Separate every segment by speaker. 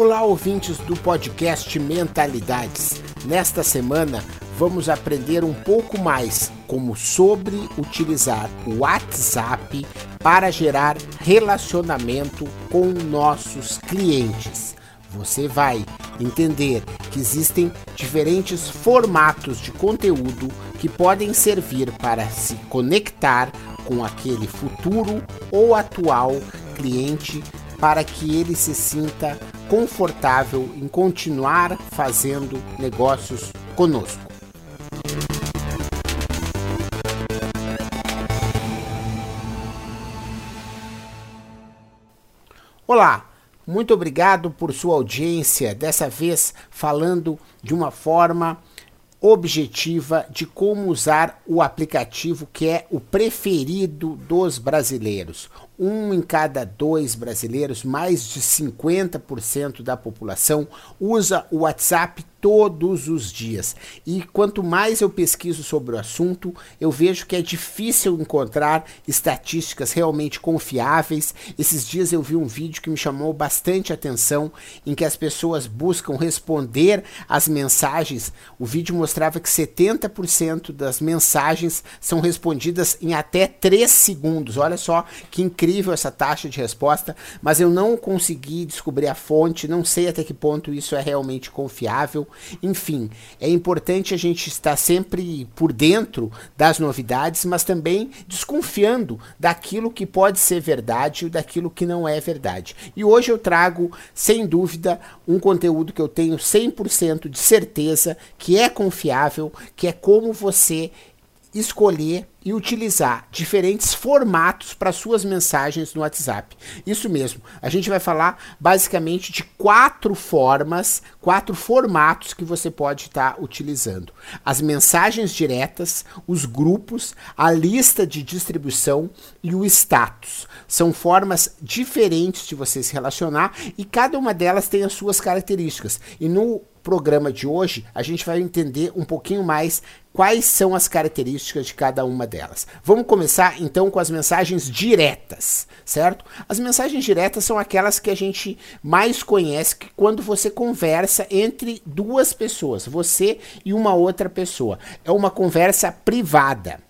Speaker 1: Olá, ouvintes do podcast Mentalidades. Nesta semana vamos aprender um pouco mais como sobre utilizar o WhatsApp para gerar relacionamento com nossos clientes. Você vai entender que existem diferentes formatos de conteúdo que podem servir para se conectar com aquele futuro ou atual cliente para que ele se sinta confortável em continuar fazendo negócios conosco. Olá, muito obrigado por sua audiência. Dessa vez falando de uma forma objetiva de como usar o aplicativo que é o preferido dos brasileiros, um em cada dois brasileiros, mais de 50% da população, usa o WhatsApp todos os dias. E quanto mais eu pesquiso sobre o assunto, eu vejo que é difícil encontrar estatísticas realmente confiáveis. Esses dias eu vi um vídeo que me chamou bastante atenção, em que as pessoas buscam responder às mensagens. O vídeo mostrava que 70% das mensagens são respondidas em até 3 segundos. Olha só que incrível incrível essa taxa de resposta, mas eu não consegui descobrir a fonte, não sei até que ponto isso é realmente confiável. Enfim, é importante a gente estar sempre por dentro das novidades, mas também desconfiando daquilo que pode ser verdade e daquilo que não é verdade. E hoje eu trago, sem dúvida, um conteúdo que eu tenho 100% de certeza que é confiável, que é como você escolher e utilizar diferentes formatos para suas mensagens no WhatsApp. Isso mesmo. A gente vai falar basicamente de quatro formas, quatro formatos que você pode estar tá utilizando: as mensagens diretas, os grupos, a lista de distribuição e o status. São formas diferentes de você se relacionar e cada uma delas tem as suas características. E no programa de hoje, a gente vai entender um pouquinho mais quais são as características de cada uma delas. Vamos começar então com as mensagens diretas, certo? As mensagens diretas são aquelas que a gente mais conhece que quando você conversa entre duas pessoas, você e uma outra pessoa. É uma conversa privada.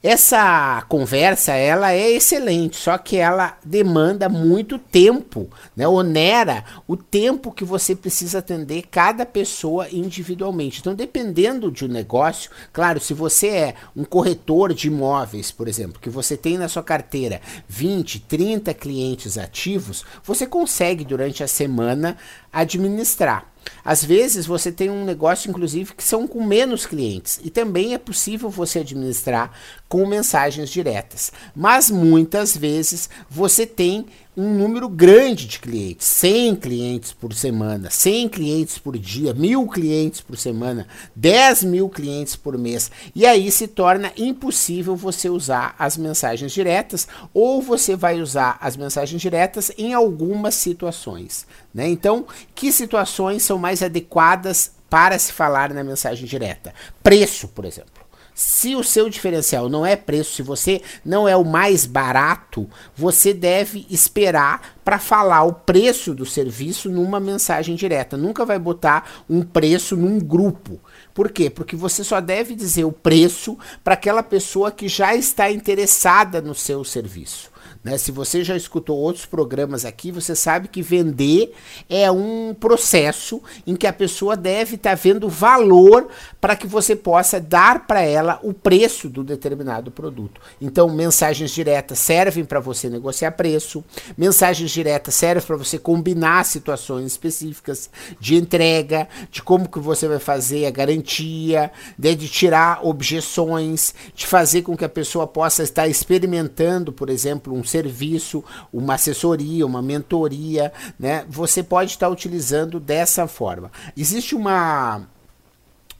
Speaker 1: Essa conversa ela é excelente, só que ela demanda muito tempo, né? Onera o tempo que você precisa atender cada pessoa individualmente. Então, dependendo de um negócio, claro, se você é um corretor de imóveis, por exemplo, que você tem na sua carteira 20, 30 clientes ativos, você consegue durante a semana administrar. Às vezes você tem um negócio, inclusive, que são com menos clientes e também é possível você administrar com mensagens diretas. Mas muitas vezes você tem um número grande de clientes, 100 clientes por semana, 100 clientes por dia, mil clientes por semana, 10 mil clientes por mês. E aí se torna impossível você usar as mensagens diretas ou você vai usar as mensagens diretas em algumas situações. Né? Então, que situações são mais adequadas para se falar na mensagem direta? Preço, por exemplo. Se o seu diferencial não é preço, se você não é o mais barato, você deve esperar para falar o preço do serviço numa mensagem direta. Nunca vai botar um preço num grupo. Por quê? Porque você só deve dizer o preço para aquela pessoa que já está interessada no seu serviço. Né? Se você já escutou outros programas aqui, você sabe que vender é um processo em que a pessoa deve estar tá vendo valor para que você possa dar para ela o preço do determinado produto. Então, mensagens diretas servem para você negociar preço, mensagens diretas servem para você combinar situações específicas de entrega, de como que você vai fazer a garantia, de, de tirar objeções, de fazer com que a pessoa possa estar experimentando, por exemplo, um serviço, uma assessoria, uma mentoria, né? Você pode estar utilizando dessa forma. Existe uma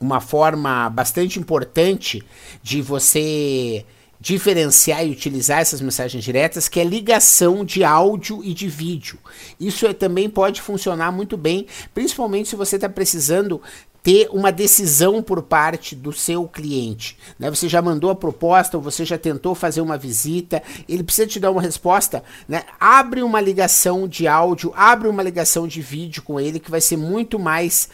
Speaker 1: uma forma bastante importante de você diferenciar e utilizar essas mensagens diretas, que é ligação de áudio e de vídeo. Isso é, também pode funcionar muito bem, principalmente se você está precisando ter uma decisão por parte do seu cliente. Né? Você já mandou a proposta, ou você já tentou fazer uma visita, ele precisa te dar uma resposta. Né? Abre uma ligação de áudio, abre uma ligação de vídeo com ele, que vai ser muito mais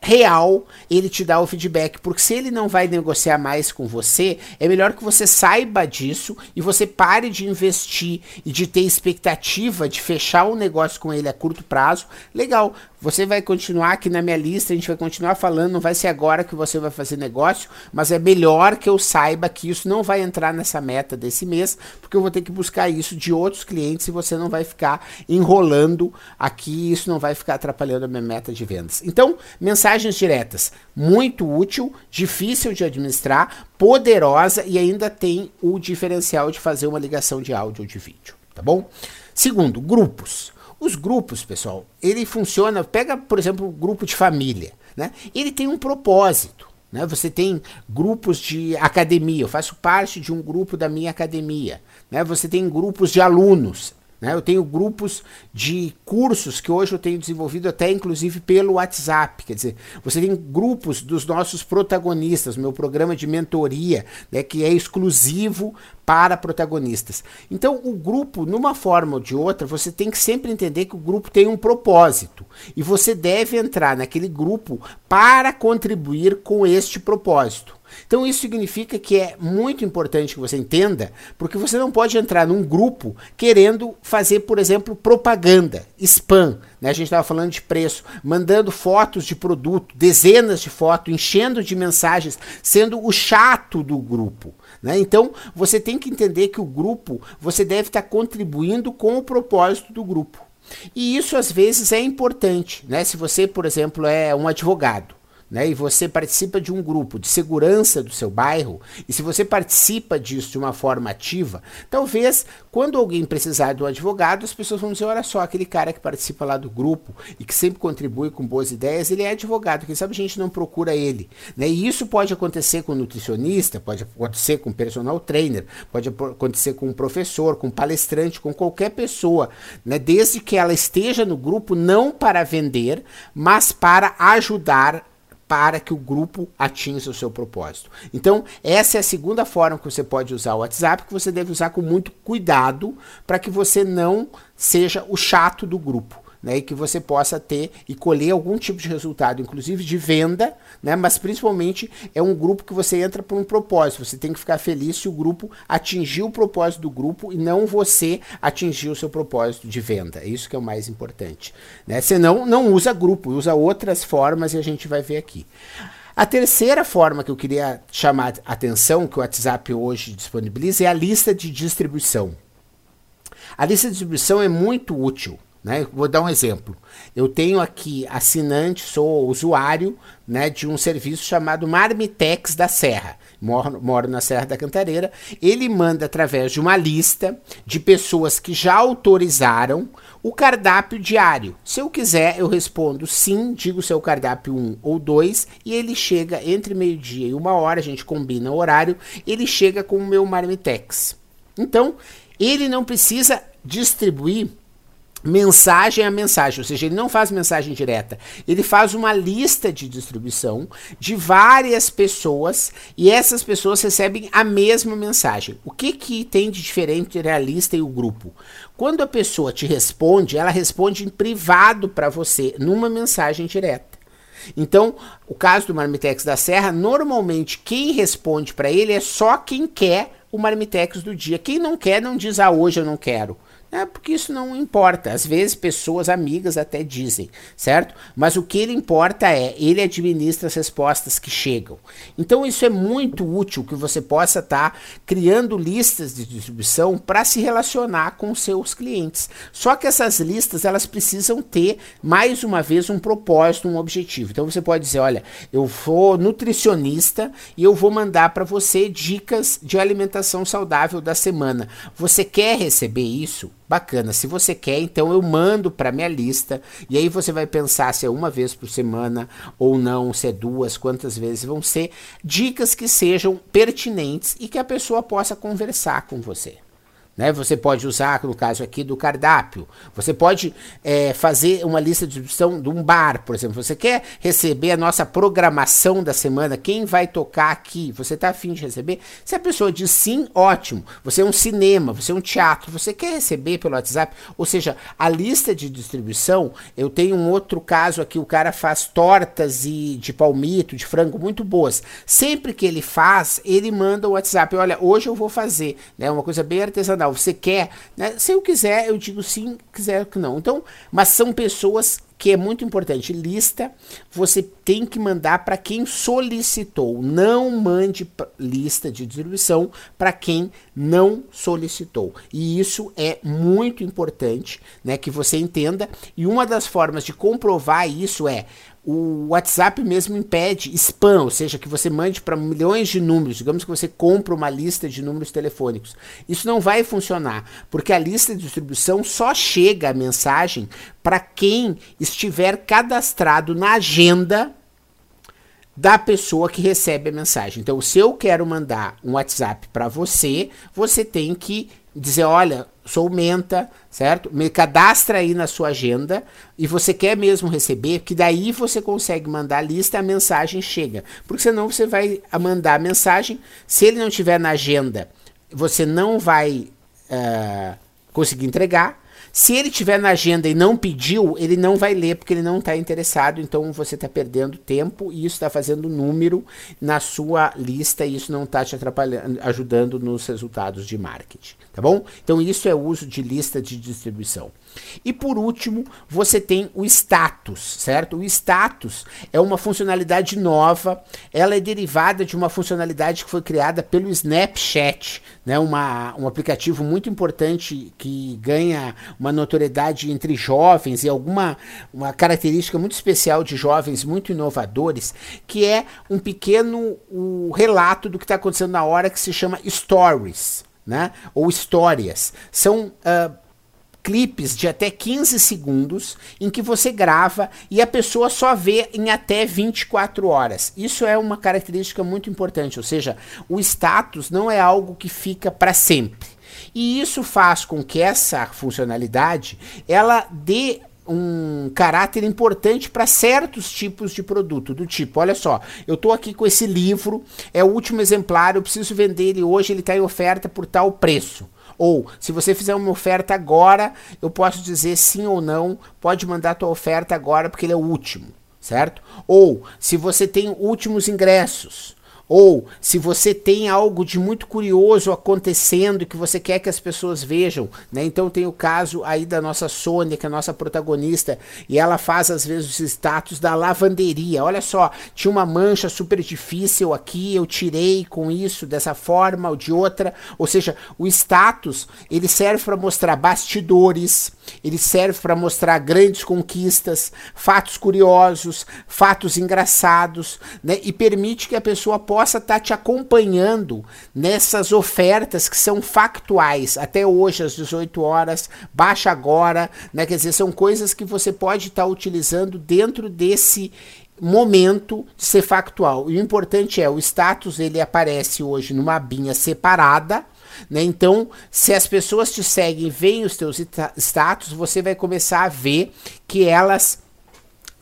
Speaker 1: real ele te dá o feedback, porque se ele não vai negociar mais com você, é melhor que você saiba disso e você pare de investir e de ter expectativa de fechar um negócio com ele a curto prazo. Legal, você vai continuar aqui na minha lista, a gente vai continuar falando, não vai ser agora que você vai fazer negócio, mas é melhor que eu saiba que isso não vai entrar nessa meta desse mês, porque eu vou ter que buscar isso de outros clientes e você não vai ficar enrolando aqui, isso não vai ficar atrapalhando a minha meta de vendas. Então, mensagens diretas, muito útil, difícil de administrar, poderosa e ainda tem o diferencial de fazer uma ligação de áudio ou de vídeo, tá bom? Segundo, grupos. Os grupos, pessoal, ele funciona. Pega, por exemplo, o grupo de família, né? Ele tem um propósito. Né? Você tem grupos de academia, eu faço parte de um grupo da minha academia. Né? Você tem grupos de alunos. Né? Eu tenho grupos de cursos que hoje eu tenho desenvolvido até inclusive pelo WhatsApp. Quer dizer, você tem grupos dos nossos protagonistas, meu programa de mentoria, né, que é exclusivo para protagonistas. Então, o grupo, numa forma ou de outra, você tem que sempre entender que o grupo tem um propósito e você deve entrar naquele grupo para contribuir com este propósito. Então isso significa que é muito importante que você entenda, porque você não pode entrar num grupo querendo fazer, por exemplo, propaganda, spam. Né? A gente estava falando de preço, mandando fotos de produto, dezenas de fotos, enchendo de mensagens, sendo o chato do grupo. Né? Então você tem que entender que o grupo você deve estar contribuindo com o propósito do grupo. E isso às vezes é importante, né? Se você, por exemplo, é um advogado, né, e você participa de um grupo de segurança do seu bairro, e se você participa disso de uma forma ativa, talvez quando alguém precisar de um advogado, as pessoas vão dizer: olha só, aquele cara que participa lá do grupo e que sempre contribui com boas ideias, ele é advogado, quem sabe a gente não procura ele. Né? E isso pode acontecer com nutricionista, pode acontecer com personal trainer, pode acontecer com um professor, com um palestrante, com qualquer pessoa, né? desde que ela esteja no grupo não para vender, mas para ajudar para que o grupo atinja o seu propósito. Então, essa é a segunda forma que você pode usar o WhatsApp, que você deve usar com muito cuidado para que você não seja o chato do grupo né, e que você possa ter e colher algum tipo de resultado, inclusive de venda, né, mas principalmente é um grupo que você entra por um propósito. Você tem que ficar feliz se o grupo atingir o propósito do grupo e não você atingir o seu propósito de venda. É isso que é o mais importante. Né? Senão, não usa grupo, usa outras formas e a gente vai ver aqui. A terceira forma que eu queria chamar a atenção, que o WhatsApp hoje disponibiliza, é a lista de distribuição. A lista de distribuição é muito útil. Né? Vou dar um exemplo. Eu tenho aqui assinante, sou usuário né, de um serviço chamado Marmitex da Serra. Moro, moro na Serra da Cantareira. Ele manda através de uma lista de pessoas que já autorizaram o cardápio diário. Se eu quiser, eu respondo sim, digo seu cardápio 1 ou 2 e ele chega entre meio-dia e uma hora, a gente combina o horário, ele chega com o meu Marmitex. Então, ele não precisa distribuir mensagem a mensagem, ou seja, ele não faz mensagem direta, ele faz uma lista de distribuição de várias pessoas e essas pessoas recebem a mesma mensagem. O que, que tem de diferente entre a lista e o grupo? Quando a pessoa te responde, ela responde em privado para você, numa mensagem direta. Então, o caso do Marmitex da Serra, normalmente quem responde para ele é só quem quer o Marmitex do dia. Quem não quer, não diz, ah, hoje eu não quero. É porque isso não importa. Às vezes pessoas amigas até dizem, certo? Mas o que ele importa é ele administra as respostas que chegam. Então isso é muito útil que você possa estar tá criando listas de distribuição para se relacionar com seus clientes. Só que essas listas elas precisam ter mais uma vez um propósito, um objetivo. Então você pode dizer, olha, eu vou nutricionista e eu vou mandar para você dicas de alimentação saudável da semana. Você quer receber isso? Bacana. Se você quer, então eu mando para minha lista e aí você vai pensar se é uma vez por semana ou não, se é duas, quantas vezes vão ser dicas que sejam pertinentes e que a pessoa possa conversar com você. Né? Você pode usar, no caso aqui, do cardápio. Você pode é, fazer uma lista de distribuição de um bar, por exemplo. Você quer receber a nossa programação da semana, quem vai tocar aqui? Você está afim de receber? Se a pessoa diz sim, ótimo. Você é um cinema, você é um teatro, você quer receber pelo WhatsApp? Ou seja, a lista de distribuição, eu tenho um outro caso aqui, o cara faz tortas e de palmito, de frango muito boas. Sempre que ele faz, ele manda o WhatsApp. Olha, hoje eu vou fazer, né? Uma coisa bem artesanal você quer? Né? Se eu quiser, eu digo sim, quiser que não. Então, mas são pessoas que é muito importante. Lista você tem que mandar para quem solicitou. Não mande lista de distribuição para quem não solicitou. E isso é muito importante, né, que você entenda. E uma das formas de comprovar isso é o WhatsApp mesmo impede spam, ou seja, que você mande para milhões de números. Digamos que você compra uma lista de números telefônicos. Isso não vai funcionar, porque a lista de distribuição só chega a mensagem para quem estiver cadastrado na agenda da pessoa que recebe a mensagem. Então, se eu quero mandar um WhatsApp para você, você tem que dizer, olha, sou menta, certo? Me cadastra aí na sua agenda e você quer mesmo receber, que daí você consegue mandar a lista, a mensagem chega. Porque senão você vai mandar a mensagem, se ele não tiver na agenda, você não vai uh, conseguir entregar. Se ele tiver na agenda e não pediu, ele não vai ler porque ele não está interessado, então você está perdendo tempo e isso está fazendo número na sua lista e isso não está te atrapalhando, ajudando nos resultados de marketing, tá bom? Então isso é uso de lista de distribuição. E por último, você tem o status, certo? O status é uma funcionalidade nova, ela é derivada de uma funcionalidade que foi criada pelo Snapchat, né? Uma, um aplicativo muito importante que ganha uma notoriedade entre jovens e alguma uma característica muito especial de jovens muito inovadores, que é um pequeno o relato do que está acontecendo na hora que se chama stories, né? Ou histórias. São uh, clipes de até 15 segundos em que você grava e a pessoa só vê em até 24 horas. Isso é uma característica muito importante, ou seja, o status não é algo que fica para sempre. E isso faz com que essa funcionalidade ela dê um caráter importante para certos tipos de produto, do tipo, olha só, eu estou aqui com esse livro, é o último exemplar, eu preciso vender ele hoje, ele está em oferta por tal preço. Ou, se você fizer uma oferta agora, eu posso dizer sim ou não, pode mandar tua oferta agora porque ele é o último, certo? Ou, se você tem últimos ingressos, ou se você tem algo de muito curioso acontecendo que você quer que as pessoas vejam, né? Então tem o caso aí da nossa Sônia, que é a nossa protagonista, e ela faz às vezes os status da lavanderia. Olha só, tinha uma mancha super difícil aqui, eu tirei com isso dessa forma ou de outra. Ou seja, o status, ele serve para mostrar bastidores, ele serve para mostrar grandes conquistas, fatos curiosos, fatos engraçados, né? E permite que a pessoa possa possa estar tá te acompanhando nessas ofertas que são factuais. Até hoje, às 18 horas, baixa agora, né? Quer dizer, são coisas que você pode estar tá utilizando dentro desse momento de ser factual. E o importante é, o status ele aparece hoje numa abinha separada, né? Então, se as pessoas te seguem, veem os teus status, você vai começar a ver que elas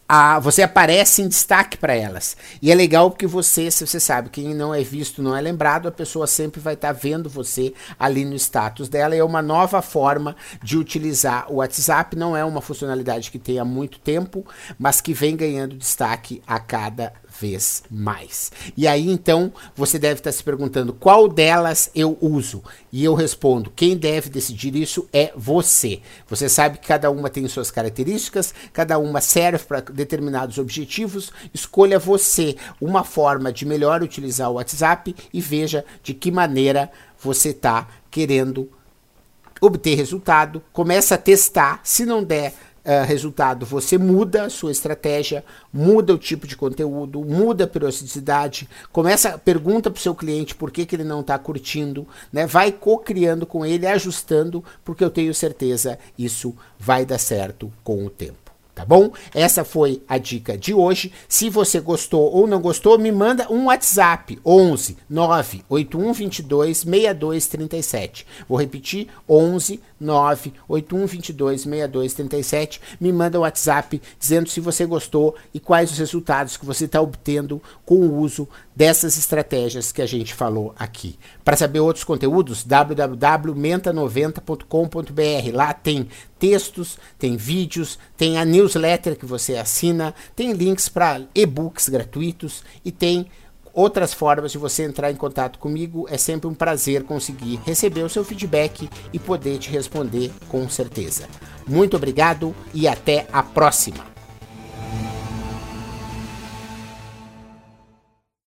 Speaker 1: a, você aparece em destaque para elas. E é legal porque você, se você sabe, quem não é visto não é lembrado, a pessoa sempre vai estar tá vendo você ali no status dela. é uma nova forma de utilizar o WhatsApp. Não é uma funcionalidade que tem há muito tempo, mas que vem ganhando destaque a cada vez mais. E aí então você deve estar se perguntando qual delas eu uso. E eu respondo: quem deve decidir isso é você. Você sabe que cada uma tem suas características, cada uma serve para determinados objetivos. Escolha você uma forma de melhor utilizar o WhatsApp e veja de que maneira você está querendo obter resultado. Começa a testar. Se não der uh, resultado, você muda a sua estratégia, muda o tipo de conteúdo, muda a periodicidade, começa, pergunta para o seu cliente por que, que ele não está curtindo, né? vai co-criando com ele, ajustando, porque eu tenho certeza isso vai dar certo com o tempo. Tá bom? Essa foi a dica de hoje. Se você gostou ou não gostou, me manda um WhatsApp 11 98122 6237. Vou repetir 11 98122 6237. Me manda um WhatsApp dizendo se você gostou e quais os resultados que você está obtendo com o uso dessas estratégias que a gente falou aqui. Para saber outros conteúdos, www.menta90.com.br. Lá tem textos, tem vídeos, tem a newsletter que você assina, tem links para e-books gratuitos e tem outras formas de você entrar em contato comigo. É sempre um prazer conseguir receber o seu feedback e poder te responder com certeza. Muito obrigado e até a próxima!